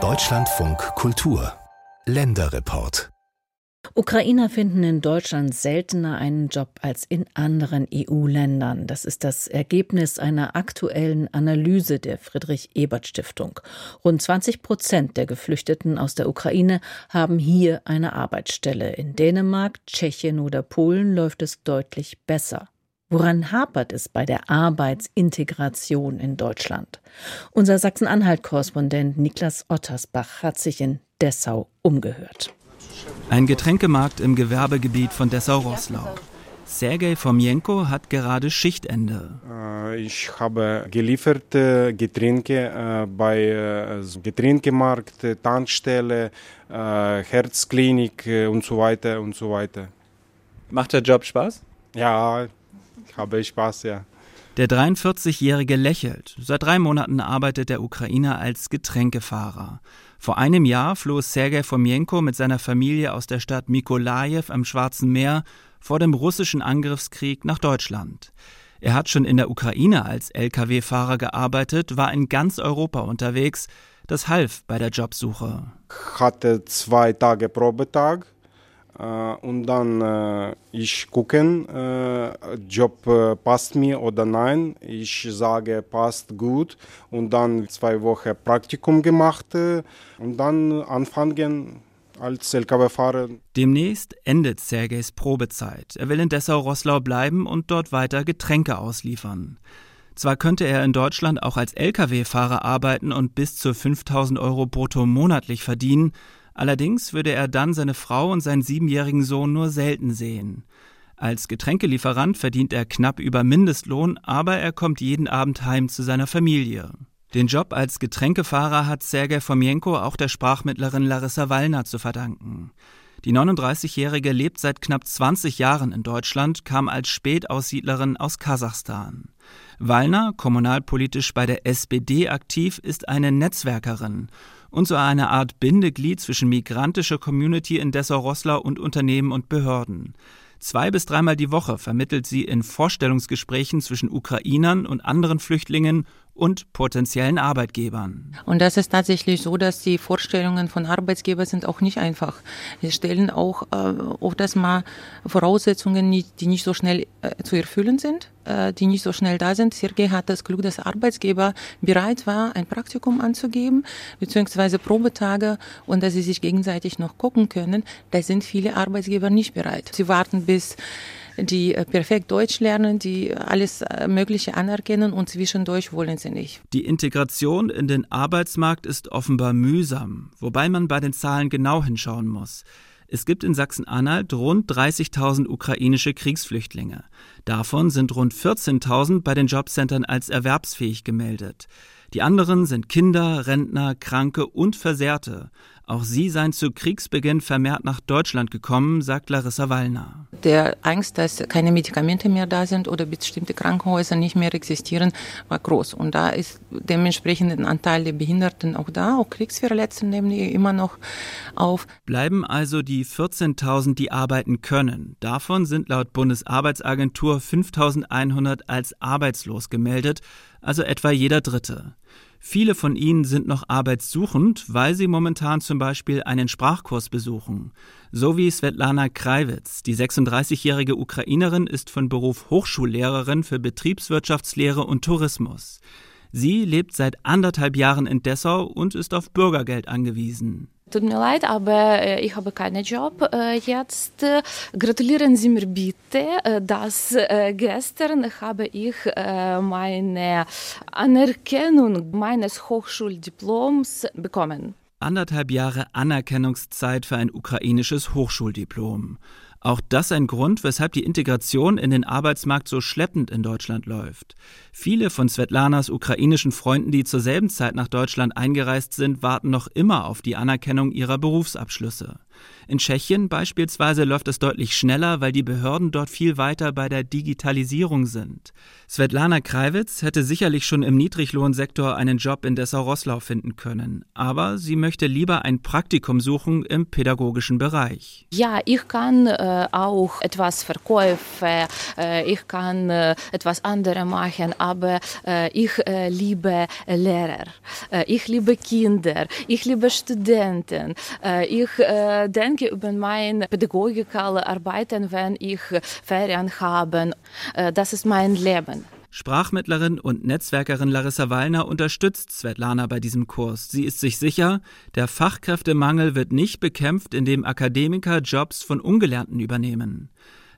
Deutschlandfunk Kultur Länderreport Ukrainer finden in Deutschland seltener einen Job als in anderen EU-Ländern. Das ist das Ergebnis einer aktuellen Analyse der Friedrich-Ebert-Stiftung. Rund 20 Prozent der Geflüchteten aus der Ukraine haben hier eine Arbeitsstelle. In Dänemark, Tschechien oder Polen läuft es deutlich besser. Woran hapert es bei der Arbeitsintegration in Deutschland? Unser Sachsen-Anhalt-Korrespondent Niklas Ottersbach hat sich in Dessau umgehört. Ein Getränkemarkt im Gewerbegebiet von Dessau-Rosslau. Sergei Fomienko hat gerade Schichtende. Äh, ich habe geliefert äh, Getränke äh, bei Getränkemarkt, Tankstelle, Herzklinik und so weiter und so weiter. Macht der Job Spaß? Ja, habe ich Spaß, ja. Der 43-Jährige lächelt. Seit drei Monaten arbeitet der Ukrainer als Getränkefahrer. Vor einem Jahr floh Sergei Fomienko mit seiner Familie aus der Stadt Mikolajew am Schwarzen Meer vor dem russischen Angriffskrieg nach Deutschland. Er hat schon in der Ukraine als Lkw-Fahrer gearbeitet, war in ganz Europa unterwegs. Das half bei der Jobsuche. Ich hatte zwei Tage Probetag und dann ich gucken, Job passt mir oder nein. Ich sage, passt gut und dann zwei Wochen Praktikum gemacht und dann anfangen als Lkw-Fahrer. Demnächst endet Sergejs Probezeit. Er will in Dessau-Rosslau bleiben und dort weiter Getränke ausliefern. Zwar könnte er in Deutschland auch als Lkw-Fahrer arbeiten und bis zu 5000 Euro brutto monatlich verdienen, Allerdings würde er dann seine Frau und seinen siebenjährigen Sohn nur selten sehen. Als Getränkelieferant verdient er knapp über Mindestlohn, aber er kommt jeden Abend heim zu seiner Familie. Den Job als Getränkefahrer hat Sergei Fomienko auch der Sprachmittlerin Larissa Wallner zu verdanken. Die 39-Jährige lebt seit knapp 20 Jahren in Deutschland, kam als Spätaussiedlerin aus Kasachstan. Wallner, kommunalpolitisch bei der SPD aktiv, ist eine Netzwerkerin und so eine Art Bindeglied zwischen migrantischer Community in Dessau-Rosslau und Unternehmen und Behörden. Zwei bis dreimal die Woche vermittelt sie in Vorstellungsgesprächen zwischen Ukrainern und anderen Flüchtlingen und potenziellen Arbeitgebern. Und das ist tatsächlich so, dass die Vorstellungen von Arbeitgebern sind auch nicht einfach. Sie stellen auch äh, oft mal Voraussetzungen, die nicht so schnell äh, zu erfüllen sind, äh, die nicht so schnell da sind. Sergei hat das Glück, dass Arbeitgeber bereit war, ein Praktikum anzugeben, beziehungsweise Probetage und dass sie sich gegenseitig noch gucken können. Da sind viele Arbeitgeber nicht bereit. Sie warten bis die äh, perfekt Deutsch lernen, die alles äh, Mögliche anerkennen und zwischendurch wollen sie nicht. Die Integration in den Arbeitsmarkt ist offenbar mühsam, wobei man bei den Zahlen genau hinschauen muss. Es gibt in Sachsen-Anhalt rund 30.000 ukrainische Kriegsflüchtlinge. Davon sind rund 14.000 bei den Jobcentern als erwerbsfähig gemeldet. Die anderen sind Kinder, Rentner, Kranke und Versehrte. Auch sie seien zu Kriegsbeginn vermehrt nach Deutschland gekommen, sagt Larissa Wallner. Der Angst, dass keine Medikamente mehr da sind oder bestimmte Krankenhäuser nicht mehr existieren, war groß. Und da ist dementsprechend ein Anteil der Behinderten auch da. Auch Kriegsverletzte nehmen die immer noch auf. Bleiben also die 14.000, die arbeiten können. Davon sind laut Bundesarbeitsagentur 5.100 als arbeitslos gemeldet, also etwa jeder Dritte. Viele von ihnen sind noch arbeitssuchend, weil sie momentan zum Beispiel einen Sprachkurs besuchen. So wie Svetlana Kreiwitz. Die 36-jährige Ukrainerin ist von Beruf Hochschullehrerin für Betriebswirtschaftslehre und Tourismus. Sie lebt seit anderthalb Jahren in Dessau und ist auf Bürgergeld angewiesen. Tut mir leid, aber äh, ich habe keinen Job äh, jetzt. Gratulieren Sie mir bitte, äh, dass gestern habe ich meine Anerkennung meines Hochschuldiploms bekommen. Anderthalb Jahre Anerkennungszeit für ein ukrainisches Hochschuldiplom. Auch das ein Grund, weshalb die Integration in den Arbeitsmarkt so schleppend in Deutschland läuft. Viele von Svetlanas ukrainischen Freunden, die zur selben Zeit nach Deutschland eingereist sind, warten noch immer auf die Anerkennung ihrer Berufsabschlüsse. In Tschechien beispielsweise läuft es deutlich schneller, weil die Behörden dort viel weiter bei der Digitalisierung sind. Svetlana Kreiwitz hätte sicherlich schon im Niedriglohnsektor einen Job in Dessau-Rosslau finden können, aber sie möchte lieber ein Praktikum suchen im pädagogischen Bereich. Ja, ich kann äh, auch etwas verkaufen, äh, ich kann äh, etwas anderes machen, aber äh, ich äh, liebe Lehrer, äh, ich liebe Kinder, ich liebe Studenten, ich denke, über mein pädagogisches Arbeiten, wenn ich Ferien habe. Äh, das ist mein Leben. Sprachmittlerin und Netzwerkerin Larissa Wallner unterstützt Svetlana bei diesem Kurs. Sie ist sich sicher, der Fachkräftemangel wird nicht bekämpft, indem Akademiker Jobs von Ungelernten übernehmen.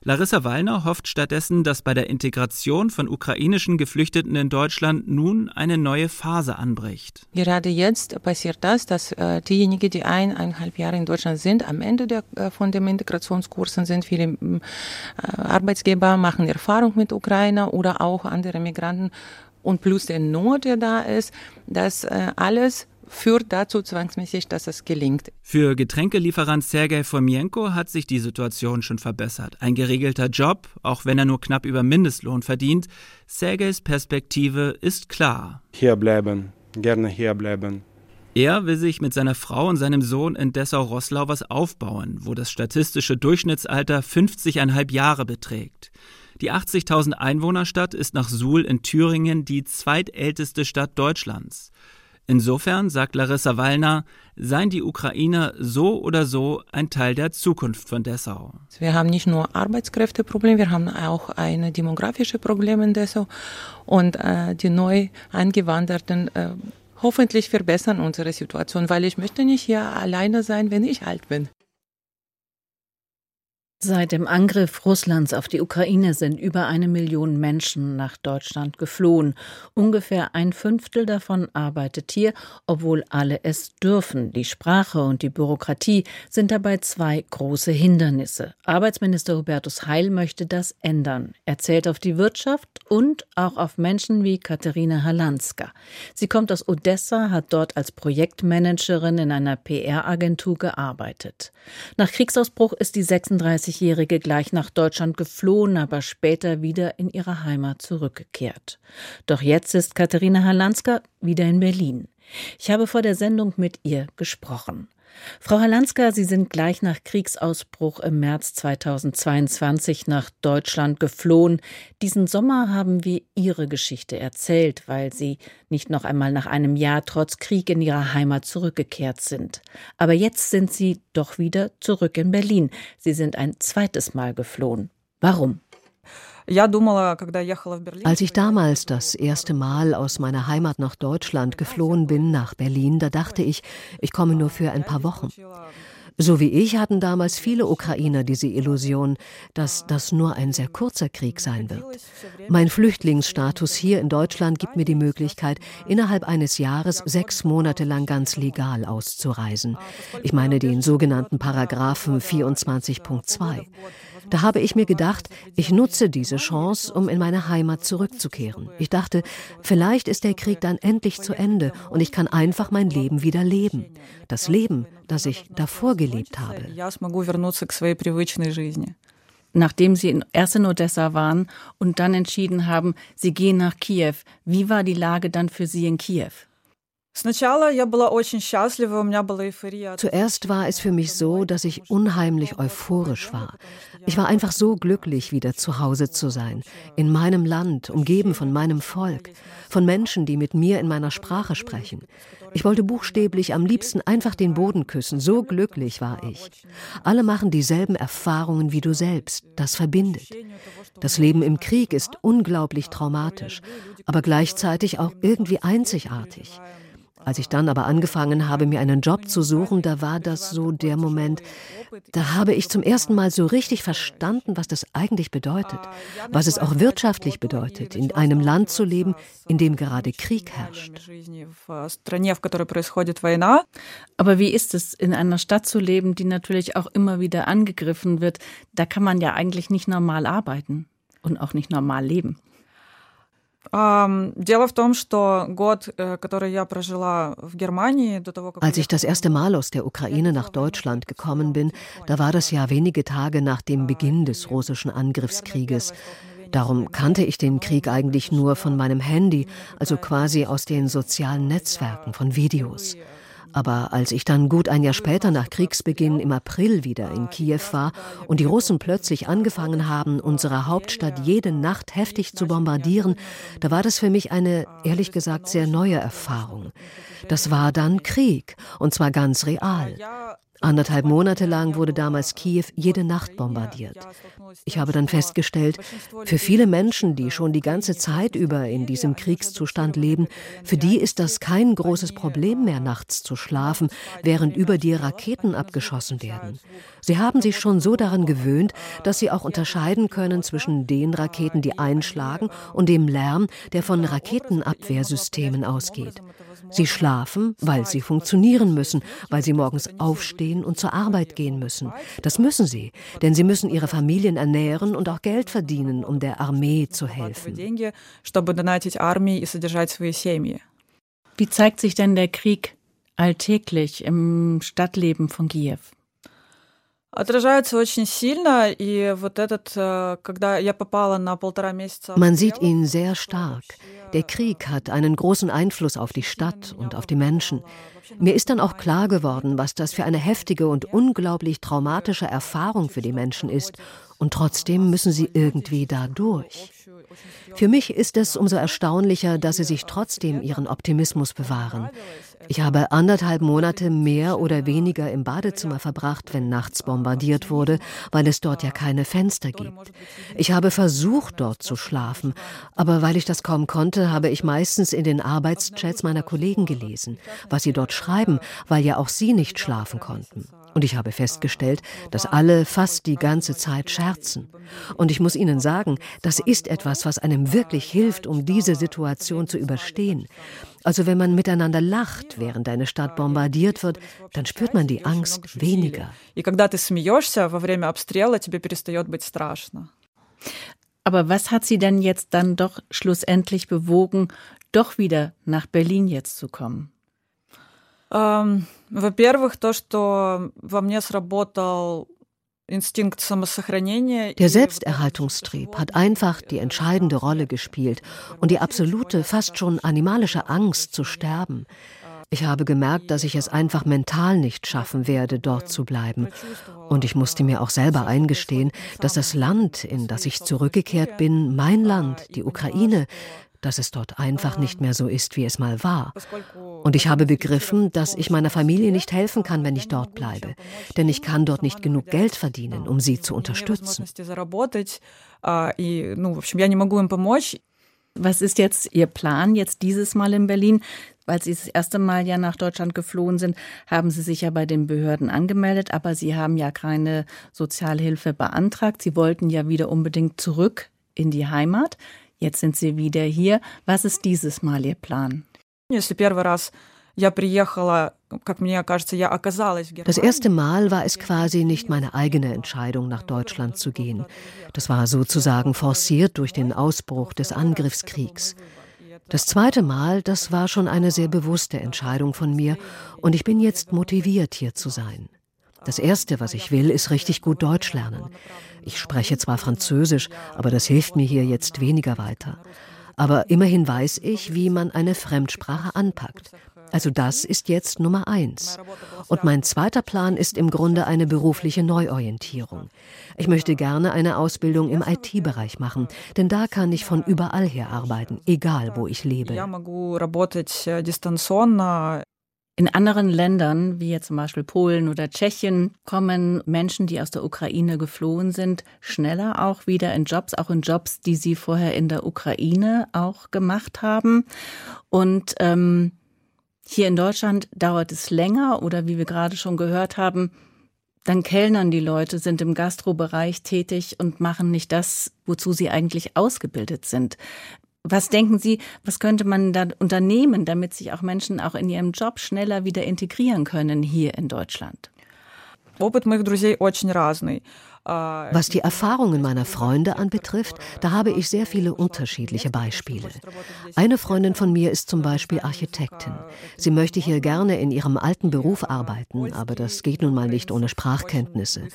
Larissa Wallner hofft stattdessen, dass bei der Integration von ukrainischen Geflüchteten in Deutschland nun eine neue Phase anbricht. Gerade jetzt passiert das, dass äh, diejenigen, die eineinhalb Jahre in Deutschland sind, am Ende der, äh, von den Integrationskursen sind. Viele äh, Arbeitsgeber machen Erfahrung mit Ukrainer oder auch andere Migranten. Und plus der Not, der da ist, dass äh, alles führt dazu zwangsmäßig, dass es gelingt. Für Getränkelieferant Sergei Fomienko hat sich die Situation schon verbessert. Ein geregelter Job, auch wenn er nur knapp über Mindestlohn verdient. Sergeis Perspektive ist klar. Hier bleiben, gerne hier bleiben. Er will sich mit seiner Frau und seinem Sohn in Dessau-Rosslau was aufbauen, wo das statistische Durchschnittsalter 50,5 Jahre beträgt. Die 80.000 Einwohnerstadt ist nach Suhl in Thüringen die zweitälteste Stadt Deutschlands. Insofern, sagt Larissa Wallner, seien die Ukrainer so oder so ein Teil der Zukunft von Dessau. Wir haben nicht nur Arbeitskräfteprobleme, wir haben auch ein demografisches Problem in Dessau und äh, die neu eingewanderten äh, hoffentlich verbessern unsere Situation, weil ich möchte nicht hier alleine sein, wenn ich alt bin. Seit dem Angriff Russlands auf die Ukraine sind über eine Million Menschen nach Deutschland geflohen. Ungefähr ein Fünftel davon arbeitet hier, obwohl alle es dürfen. Die Sprache und die Bürokratie sind dabei zwei große Hindernisse. Arbeitsminister Hubertus Heil möchte das ändern. Er zählt auf die Wirtschaft und auch auf Menschen wie Katharina Halanska. Sie kommt aus Odessa, hat dort als Projektmanagerin in einer PR-Agentur gearbeitet. Nach Kriegsausbruch ist die 36 20-Jährige gleich nach Deutschland geflohen, aber später wieder in ihre Heimat zurückgekehrt. Doch jetzt ist Katharina Halanska wieder in Berlin. Ich habe vor der Sendung mit ihr gesprochen. Frau Halanska, Sie sind gleich nach Kriegsausbruch im März 2022 nach Deutschland geflohen. Diesen Sommer haben wir Ihre Geschichte erzählt, weil Sie nicht noch einmal nach einem Jahr trotz Krieg in Ihre Heimat zurückgekehrt sind. Aber jetzt sind Sie doch wieder zurück in Berlin. Sie sind ein zweites Mal geflohen. Warum? Als ich damals das erste Mal aus meiner Heimat nach Deutschland geflohen bin, nach Berlin, da dachte ich, ich komme nur für ein paar Wochen. So wie ich hatten damals viele Ukrainer diese Illusion, dass das nur ein sehr kurzer Krieg sein wird. Mein Flüchtlingsstatus hier in Deutschland gibt mir die Möglichkeit, innerhalb eines Jahres sechs Monate lang ganz legal auszureisen. Ich meine den sogenannten Paragraphen 24.2. Da habe ich mir gedacht, ich nutze diese Chance, um in meine Heimat zurückzukehren. Ich dachte, vielleicht ist der Krieg dann endlich zu Ende und ich kann einfach mein Leben wieder leben. Das Leben, das ich davor gelebt habe. Nachdem Sie erst in Odessa waren und dann entschieden haben, Sie gehen nach Kiew, wie war die Lage dann für Sie in Kiew? Zuerst war es für mich so, dass ich unheimlich euphorisch war. Ich war einfach so glücklich, wieder zu Hause zu sein, in meinem Land, umgeben von meinem Volk, von Menschen, die mit mir in meiner Sprache sprechen. Ich wollte buchstäblich am liebsten einfach den Boden küssen, so glücklich war ich. Alle machen dieselben Erfahrungen wie du selbst, das verbindet. Das Leben im Krieg ist unglaublich traumatisch, aber gleichzeitig auch irgendwie einzigartig. Als ich dann aber angefangen habe, mir einen Job zu suchen, da war das so der Moment, da habe ich zum ersten Mal so richtig verstanden, was das eigentlich bedeutet, was es auch wirtschaftlich bedeutet, in einem Land zu leben, in dem gerade Krieg herrscht. Aber wie ist es, in einer Stadt zu leben, die natürlich auch immer wieder angegriffen wird? Da kann man ja eigentlich nicht normal arbeiten und auch nicht normal leben. Als ich das erste Mal aus der Ukraine nach Deutschland gekommen bin, da war das ja wenige Tage nach dem Beginn des russischen Angriffskrieges. Darum kannte ich den Krieg eigentlich nur von meinem Handy, also quasi aus den sozialen Netzwerken, von Videos. Aber als ich dann gut ein Jahr später nach Kriegsbeginn im April wieder in Kiew war und die Russen plötzlich angefangen haben, unsere Hauptstadt jede Nacht heftig zu bombardieren, da war das für mich eine, ehrlich gesagt, sehr neue Erfahrung. Das war dann Krieg, und zwar ganz real. Anderthalb Monate lang wurde damals Kiew jede Nacht bombardiert. Ich habe dann festgestellt, für viele Menschen, die schon die ganze Zeit über in diesem Kriegszustand leben, für die ist das kein großes Problem mehr, nachts zu schlafen, während über die Raketen abgeschossen werden. Sie haben sich schon so daran gewöhnt, dass sie auch unterscheiden können zwischen den Raketen, die einschlagen, und dem Lärm, der von Raketenabwehrsystemen ausgeht. Sie schlafen, weil sie funktionieren müssen, weil sie morgens aufstehen und zur Arbeit gehen müssen. Das müssen sie, denn sie müssen ihre Familien ernähren und auch Geld verdienen, um der Armee zu helfen. Wie zeigt sich denn der Krieg alltäglich im Stadtleben von Kiew? Man sieht ihn sehr stark. Der Krieg hat einen großen Einfluss auf die Stadt und auf die Menschen. Mir ist dann auch klar geworden, was das für eine heftige und unglaublich traumatische Erfahrung für die Menschen ist. Und trotzdem müssen sie irgendwie da durch. Für mich ist es umso erstaunlicher, dass sie sich trotzdem ihren Optimismus bewahren. Ich habe anderthalb Monate mehr oder weniger im Badezimmer verbracht, wenn nachts bombardiert wurde, weil es dort ja keine Fenster gibt. Ich habe versucht, dort zu schlafen, aber weil ich das kaum konnte, habe ich meistens in den Arbeitschats meiner Kollegen gelesen, was sie dort schreiben, weil ja auch sie nicht schlafen konnten. Und ich habe festgestellt, dass alle fast die ganze Zeit scherzen. Und ich muss Ihnen sagen, das ist etwas, was einem wirklich hilft, um diese Situation zu überstehen. Also wenn man miteinander lacht, während eine Stadt bombardiert wird, dann spürt man die Angst weniger. Aber was hat Sie denn jetzt dann doch schlussendlich bewogen, doch wieder nach Berlin jetzt zu kommen? Ähm, во-первых, то, что во мне сработал der Selbsterhaltungstrieb hat einfach die entscheidende Rolle gespielt und die absolute, fast schon animalische Angst zu sterben. Ich habe gemerkt, dass ich es einfach mental nicht schaffen werde, dort zu bleiben. Und ich musste mir auch selber eingestehen, dass das Land, in das ich zurückgekehrt bin, mein Land, die Ukraine, dass es dort einfach nicht mehr so ist, wie es mal war. Und ich habe begriffen, dass ich meiner Familie nicht helfen kann, wenn ich dort bleibe. Denn ich kann dort nicht genug Geld verdienen, um sie zu unterstützen. Was ist jetzt Ihr Plan jetzt dieses Mal in Berlin? Weil Sie das erste Mal ja nach Deutschland geflohen sind, haben Sie sich ja bei den Behörden angemeldet, aber Sie haben ja keine Sozialhilfe beantragt. Sie wollten ja wieder unbedingt zurück in die Heimat. Jetzt sind Sie wieder hier. Was ist dieses Mal Ihr Plan? Das erste Mal war es quasi nicht meine eigene Entscheidung, nach Deutschland zu gehen. Das war sozusagen forciert durch den Ausbruch des Angriffskriegs. Das zweite Mal, das war schon eine sehr bewusste Entscheidung von mir und ich bin jetzt motiviert, hier zu sein. Das Erste, was ich will, ist richtig gut Deutsch lernen. Ich spreche zwar Französisch, aber das hilft mir hier jetzt weniger weiter. Aber immerhin weiß ich, wie man eine Fremdsprache anpackt. Also das ist jetzt Nummer eins. Und mein zweiter Plan ist im Grunde eine berufliche Neuorientierung. Ich möchte gerne eine Ausbildung im IT-Bereich machen, denn da kann ich von überall her arbeiten, egal wo ich lebe. In anderen Ländern, wie jetzt zum Beispiel Polen oder Tschechien, kommen Menschen, die aus der Ukraine geflohen sind, schneller auch wieder in Jobs, auch in Jobs, die sie vorher in der Ukraine auch gemacht haben. Und ähm, hier in Deutschland dauert es länger oder wie wir gerade schon gehört haben, dann kellnern die Leute, sind im Gastrobereich tätig und machen nicht das, wozu sie eigentlich ausgebildet sind. Was denken Sie, was könnte man da unternehmen, damit sich auch Menschen auch in ihrem Job schneller wieder integrieren können hier in Deutschland? Was die Erfahrungen meiner Freunde anbetrifft, da habe ich sehr viele unterschiedliche Beispiele. Eine Freundin von mir ist zum Beispiel Architektin. Sie möchte hier gerne in ihrem alten Beruf arbeiten, aber das geht nun mal nicht ohne Sprachkenntnisse.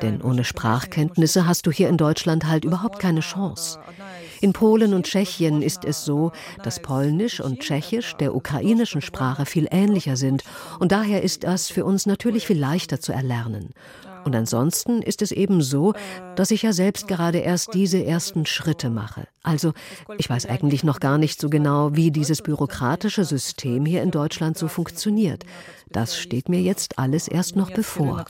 Denn ohne Sprachkenntnisse hast du hier in Deutschland halt überhaupt keine Chance. In Polen und Tschechien ist es so, dass Polnisch und Tschechisch der ukrainischen Sprache viel ähnlicher sind und daher ist das für uns natürlich viel leichter zu erlernen. Und ansonsten ist es eben so, dass ich ja selbst gerade erst diese ersten Schritte mache. Also ich weiß eigentlich noch gar nicht so genau, wie dieses bürokratische System hier in Deutschland so funktioniert. Das steht mir jetzt alles erst noch bevor.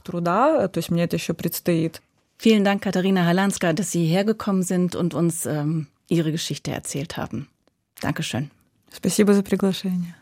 Vielen Dank, Katharina Halanska, dass Sie hergekommen sind und uns ähm, Ihre Geschichte erzählt haben. Dankeschön. Спасибо за приглашение.